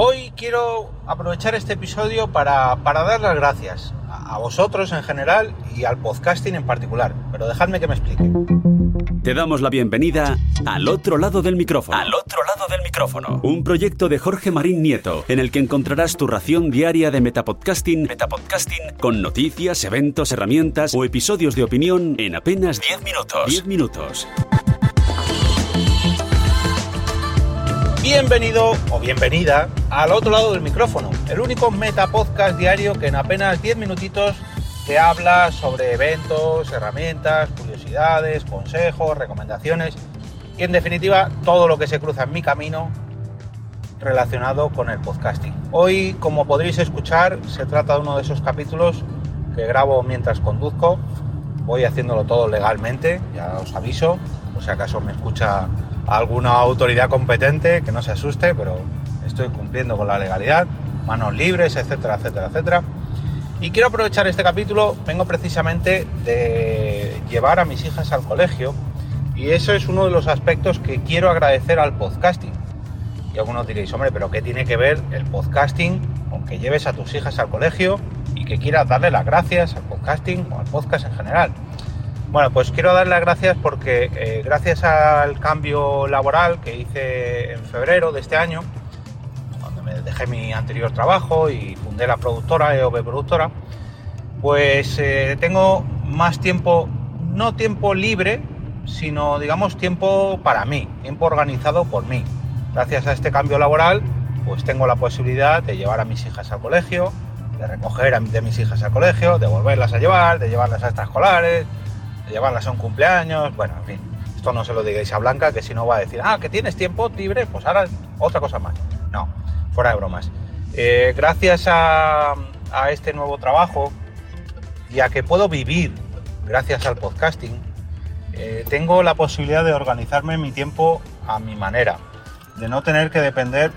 Hoy quiero aprovechar este episodio para, para dar las gracias a, a vosotros en general y al podcasting en particular, pero dejadme que me explique. Te damos la bienvenida al otro lado del micrófono. Al otro lado del micrófono. Un proyecto de Jorge Marín Nieto, en el que encontrarás tu ración diaria de metapodcasting, metapodcasting con noticias, eventos, herramientas o episodios de opinión en apenas 10 minutos. 10 minutos. Bienvenido o bienvenida al otro lado del micrófono, el único metapodcast diario que en apenas 10 minutitos te habla sobre eventos, herramientas, curiosidades, consejos, recomendaciones y en definitiva todo lo que se cruza en mi camino relacionado con el podcasting. Hoy, como podréis escuchar, se trata de uno de esos capítulos que grabo mientras conduzco. Voy haciéndolo todo legalmente, ya os aviso, por si acaso me escucha alguna autoridad competente, que no se asuste, pero estoy cumpliendo con la legalidad, manos libres, etcétera, etcétera, etcétera. Y quiero aprovechar este capítulo, vengo precisamente de llevar a mis hijas al colegio y eso es uno de los aspectos que quiero agradecer al podcasting. Y algunos diréis, hombre, pero ¿qué tiene que ver el podcasting con que lleves a tus hijas al colegio que quieras darle las gracias al podcasting o al podcast en general? Bueno, pues quiero dar las gracias porque eh, gracias al cambio laboral que hice en febrero de este año, cuando me dejé mi anterior trabajo y fundé la productora EOB Productora, pues eh, tengo más tiempo, no tiempo libre, sino digamos tiempo para mí, tiempo organizado por mí. Gracias a este cambio laboral, pues tengo la posibilidad de llevar a mis hijas al colegio, de recoger a de mis hijas al colegio, de volverlas a llevar, de llevarlas a extraescolares, de llevarlas a un cumpleaños, bueno, en fin, esto no se lo digáis a Blanca, que si no va a decir, ah, que tienes tiempo libre, pues ahora otra cosa más. No, fuera de bromas. Eh, gracias a, este nuevo trabajo y a que puedo vivir gracias al podcasting, eh, tengo la posibilidad de organizarme mi tiempo a mi manera, de no tener que depender,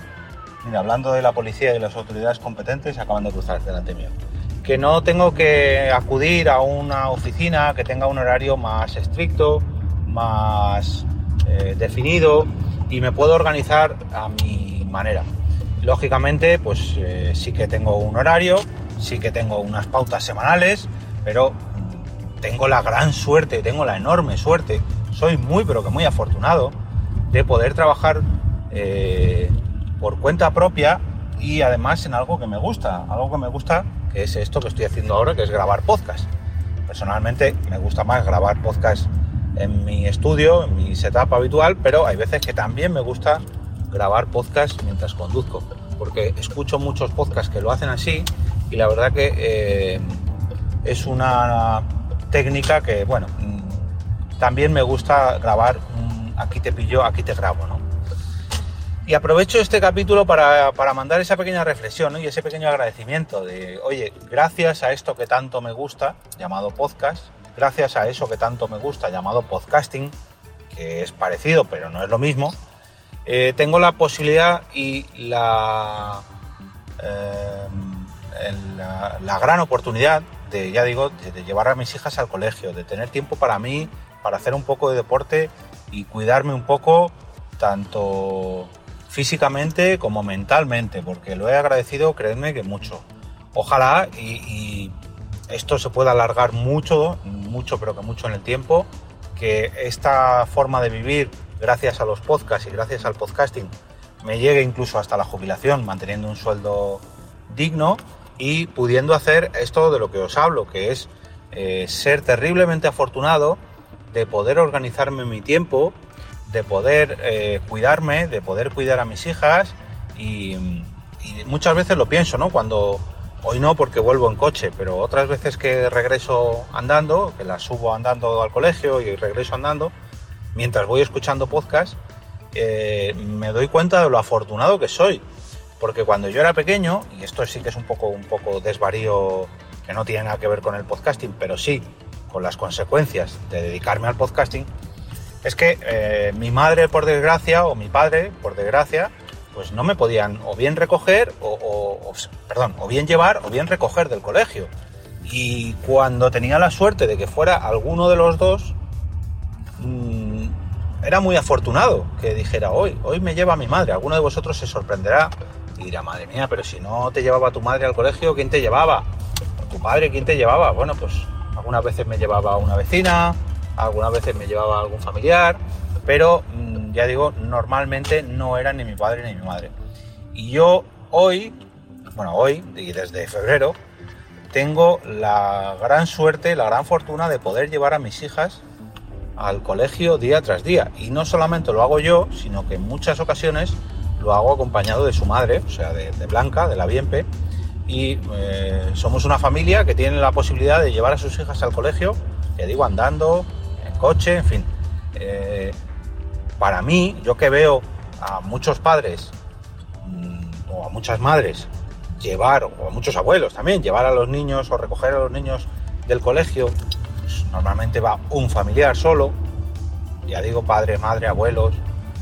mira, hablando de la policía y de las autoridades competentes, acaban de cruzar delante mío, que no tengo que acudir a una oficina que tenga un horario más estricto, más eh, definido y me puedo organizar a mi manera. Lógicamente, pues eh, sí que tengo un horario, sí que tengo unas pautas semanales, pero mm, tengo la gran suerte, tengo la enorme suerte, soy muy pero que muy afortunado de poder trabajar eh, por cuenta propia y además en algo que me gusta, algo que me gusta que es esto que estoy haciendo ahora, que es grabar podcast. Personalmente me gusta más grabar podcast en mi estudio, en mi setup habitual, pero hay veces que también me gusta grabar podcast mientras conduzco, porque escucho muchos podcasts que lo hacen así y la verdad que eh, es una técnica que, bueno, mm, también me gusta grabar, mm, aquí te pillo, aquí te grabo, ¿no? Y aprovecho este capítulo para, para mandar esa pequeña reflexión y ese pequeño agradecimiento de, oye, gracias a esto que tanto me gusta, llamado podcast, gracias a eso que tanto me gusta, llamado podcasting, que es parecido pero no es lo mismo, eh, tengo la posibilidad y la, eh, la, la, gran oportunidad de, ya digo, de, de llevar a mis hijas al colegio, de tener tiempo para mí, para hacer un poco de deporte y cuidarme un poco tanto físicamente como mentalmente, porque lo he agradecido, creedme que mucho. Ojalá y, esto se pueda alargar mucho, mucho, pero que mucho en el tiempo, que esta forma de vivir, gracias a los podcasts y gracias al podcasting, me llegue incluso hasta la jubilación, manteniendo un sueldo digno y pudiendo hacer esto de lo que os hablo, que es eh, ser terriblemente afortunado de poder organizarme mi tiempo, de poder eh, cuidarme, de poder cuidar a mis hijas y, muchas veces lo pienso, ¿no? Cuando hoy no porque vuelvo en coche, pero otras veces que regreso andando, que las subo andando al colegio y regreso andando, mientras voy escuchando podcast, eh, me doy cuenta de lo afortunado que soy. Porque cuando yo era pequeño, y esto sí que es un poco, un poco desvarío que no tiene nada que ver con el podcasting, pero sí con las consecuencias de dedicarme al podcasting, es que eh, mi madre, por desgracia, o mi padre, por desgracia, pues no me podían o bien recoger, o, perdón, o bien llevar, o bien recoger del colegio. Y cuando tenía la suerte de que fuera alguno de los dos, mmm, era muy afortunado que dijera hoy, hoy me lleva mi madre. Alguno de vosotros se sorprenderá Y dirá, madre mía, pero si no te llevaba tu madre al colegio, ¿quién te llevaba? ¿Tu padre quién te llevaba? Bueno, pues algunas veces me llevaba una vecina, algunas veces me llevaba algún familiar, pero mm, ya digo, normalmente no era ni mi padre ni mi madre. Y yo hoy, bueno, hoy y desde febrero, tengo la gran suerte, la gran fortuna de poder llevar a mis hijas al colegio día tras día. Y no solamente lo hago yo, sino que en muchas ocasiones lo hago acompañado de su madre, o sea, de, Blanca, de la Bienpe. Y eh, somos una familia que tiene la posibilidad de llevar a sus hijas al colegio, ya digo, andando, coche, en fin. Eh, para mí, yo que veo a muchos padres mm, o a muchas madres llevar, o a muchos abuelos también, llevar a los niños o recoger a los niños del colegio, pues, normalmente va un familiar solo, ya digo padre, madre, abuelos,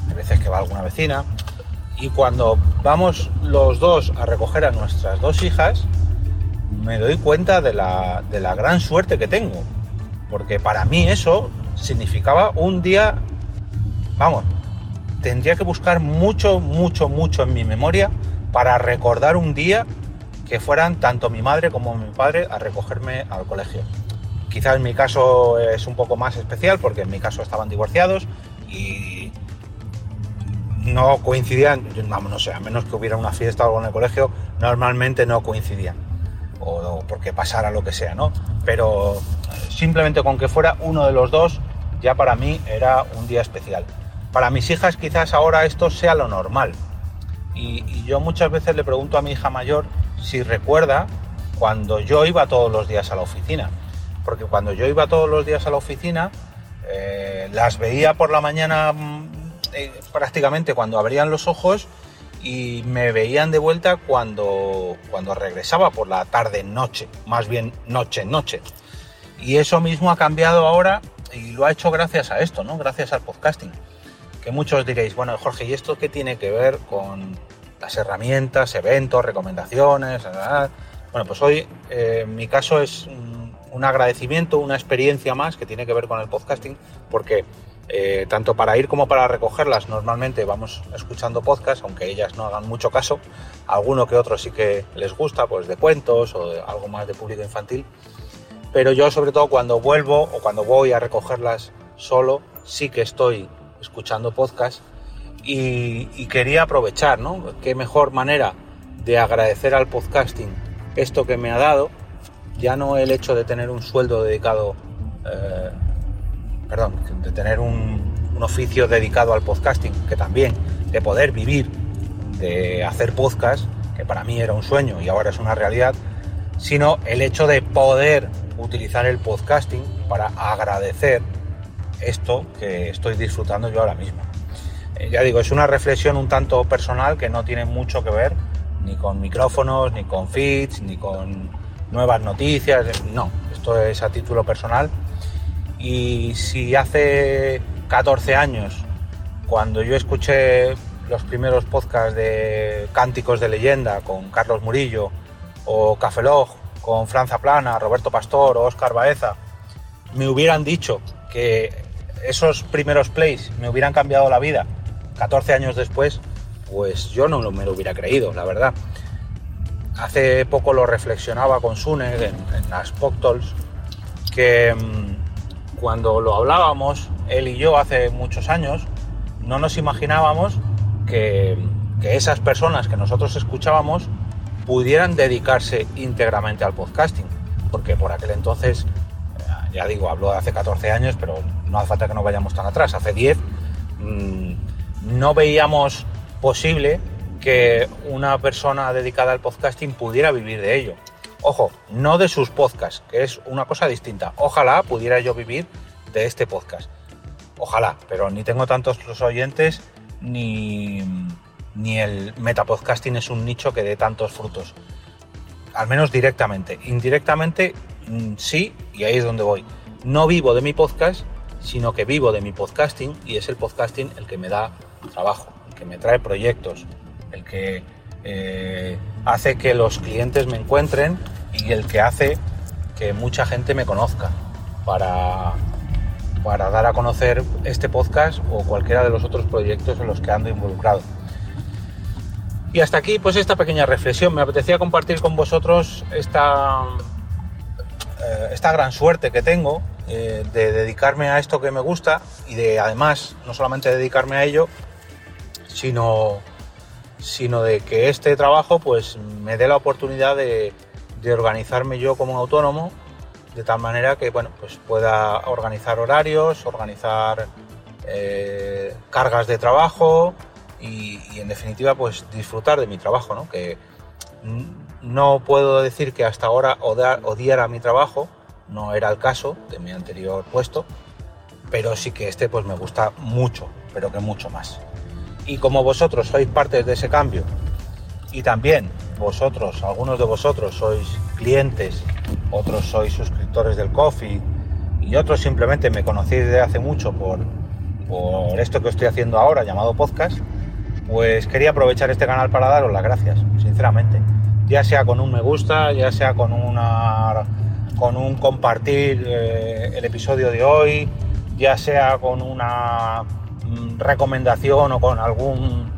hay veces que va alguna vecina, y cuando vamos los dos a recoger a nuestras dos hijas, me doy cuenta de la, de la gran suerte que tengo, porque para mí eso significaba un día, vamos, tendría que buscar mucho, mucho, mucho en mi memoria para recordar un día que fueran tanto mi madre como mi padre a recogerme al colegio. Quizás en mi caso es un poco más especial porque en mi caso estaban divorciados y no coincidían, no sé, a menos que hubiera una fiesta o algo en el colegio, normalmente no coincidían. O, porque pasara lo que sea, ¿no? Pero simplemente con que fuera uno de los dos, ya para mí era un día especial. Para mis hijas quizás ahora esto sea lo normal, y, yo muchas veces le pregunto a mi hija mayor si recuerda cuando yo iba todos los días a la oficina. Porque cuando yo iba todos los días a la oficina, eh, las veía por la mañana mm, eh, prácticamente cuando abrían los ojos y me veían de vuelta cuando, cuando regresaba por la tarde noche, más bien noche noche. Y eso mismo ha cambiado ahora y lo ha hecho gracias a esto, ¿no? Gracias al podcasting que muchos diréis, bueno, Jorge, ¿y esto qué tiene que ver con las herramientas, eventos, recomendaciones? Bueno, pues hoy eh, mi caso es un, agradecimiento, una experiencia más que tiene que ver con el podcasting, porque eh, tanto para ir como para recogerlas normalmente vamos escuchando podcasts, aunque ellas no hagan mucho caso, alguno que otro sí que les gusta, pues de cuentos o de algo más de público infantil, pero yo sobre todo cuando vuelvo o cuando voy a recogerlas solo, sí que estoy escuchando podcast y, quería aprovechar, ¿no? Qué mejor manera de agradecer al podcasting esto que me ha dado, ya no el hecho de tener un sueldo dedicado, eh, perdón, de tener un, oficio dedicado al podcasting, que también, de poder vivir de hacer podcast, que para mí era un sueño y ahora es una realidad, sino el hecho de poder utilizar el podcasting para agradecer esto que estoy disfrutando yo ahora mismo. Eh, ya digo, es una reflexión un tanto personal que no tiene mucho que ver ni con micrófonos, ni con feeds, ni con nuevas noticias, no, esto es a título personal. Y si hace 14 años, cuando yo escuché los primeros podcasts de Cánticos de Leyenda con Carlos Murillo, o Cafelog con Franza Plana, Roberto Pastor o Oscar Baeza, me hubieran dicho que esos primeros plays me hubieran cambiado la vida 14 años después, pues yo no me lo hubiera creído, la verdad. Hace poco lo reflexionaba con Sune en, las Poctols, que mm, cuando lo hablábamos, él y yo hace muchos años, no nos imaginábamos que, que esas personas que nosotros escuchábamos pudieran dedicarse íntegramente al podcasting, porque por aquel entonces ya digo, hablo de hace 14 años, pero no hace falta que nos vayamos tan atrás. Hace 10 mm, no veíamos posible que una persona dedicada al podcasting pudiera vivir de ello. Ojo, no de sus podcasts, que es una cosa distinta. Ojalá pudiera yo vivir de este podcast. Ojalá, pero ni tengo tantos los oyentes, ni, ni el metapodcasting es un nicho que dé tantos frutos. Al menos directamente. Indirectamente Mm, sí, y ahí es donde voy. No vivo de mi podcast, sino que vivo de mi podcasting y es el podcasting el que me da trabajo, el que me trae proyectos, el que eh, hace que los clientes me encuentren y el que hace que mucha gente me conozca para, para dar a conocer este podcast o cualquiera de los otros proyectos en los que ando involucrado. Y hasta aquí, pues esta pequeña reflexión. Me apetecía compartir con vosotros esta, eh, esta gran suerte que tengo eh, de dedicarme a esto que me gusta y de además no solamente dedicarme a ello, sino, sino de que este trabajo pues me dé la oportunidad de, de organizarme yo como autónomo de tal manera que bueno pues pueda organizar horarios, organizar eh, cargas de trabajo y, en definitiva pues disfrutar de mi trabajo, ¿no? Que no puedo decir que hasta ahora odiara mi trabajo, no era el caso de mi anterior puesto, pero sí que este pues me gusta mucho, pero que mucho más. Y como vosotros sois parte de ese cambio y también vosotros, algunos de vosotros sois clientes, otros sois suscriptores del Coffee y otros simplemente me conocéis desde hace mucho por, por esto que estoy haciendo ahora llamado podcast, pues quería aprovechar este canal para daros las gracias, sinceramente. Ya sea con un me gusta, ya sea con una con un compartir eh, el episodio de hoy, ya sea con una mm, recomendación o con algún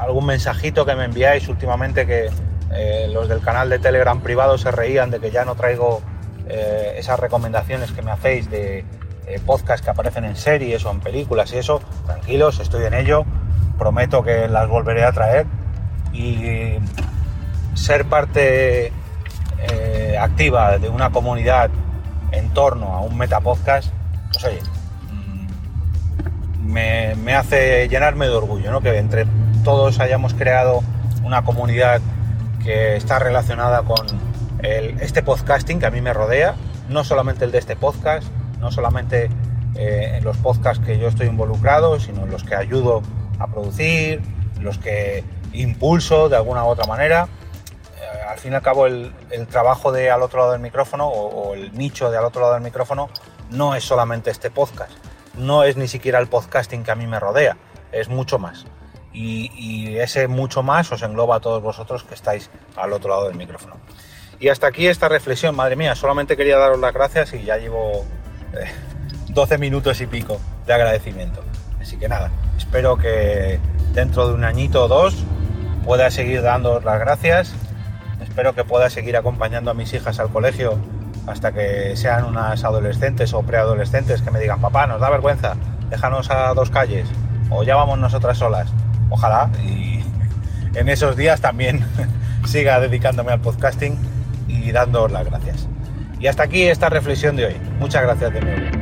algún mensajito que me enviáis últimamente que eh, los del canal de Telegram privado se reían de que ya no traigo eh, esas recomendaciones que me hacéis de eh, podcasts que aparecen en series o en películas y eso, tranquilos, estoy en ello, prometo que las volveré a traer y ser parte eh, activa de una comunidad en torno a un metapodcast, pues oye, mm, me, hace llenarme de orgullo, ¿no? Que entre todos hayamos creado una comunidad que está relacionada con este podcasting que a mí me rodea, no solamente el de este podcast, no solamente eh, los podcasts que yo estoy involucrado, sino los que ayudo a producir, los que impulso de alguna u otra manera. Eh, al fin y al cabo, el, trabajo de al otro lado del micrófono o, el nicho de al otro lado del micrófono no es solamente este podcast, no es ni siquiera el podcasting que a mí me rodea, es mucho más. Y, ese mucho más os engloba a todos vosotros que estáis al otro lado del micrófono. Y hasta aquí esta reflexión, madre mía, solamente quería daros las gracias y ya llevo 12 minutos y pico de agradecimiento. Así que nada, espero que dentro de un añito o dos pueda seguir dando las gracias. Espero que pueda seguir acompañando a mis hijas al colegio hasta que sean unas adolescentes o preadolescentes que me digan, papá, nos da vergüenza, déjanos a dos calles o ya vamos nosotras solas. Ojalá y en esos días también siga dedicándome al podcasting y dando las gracias. Y hasta aquí esta reflexión de hoy. Muchas gracias de nuevo.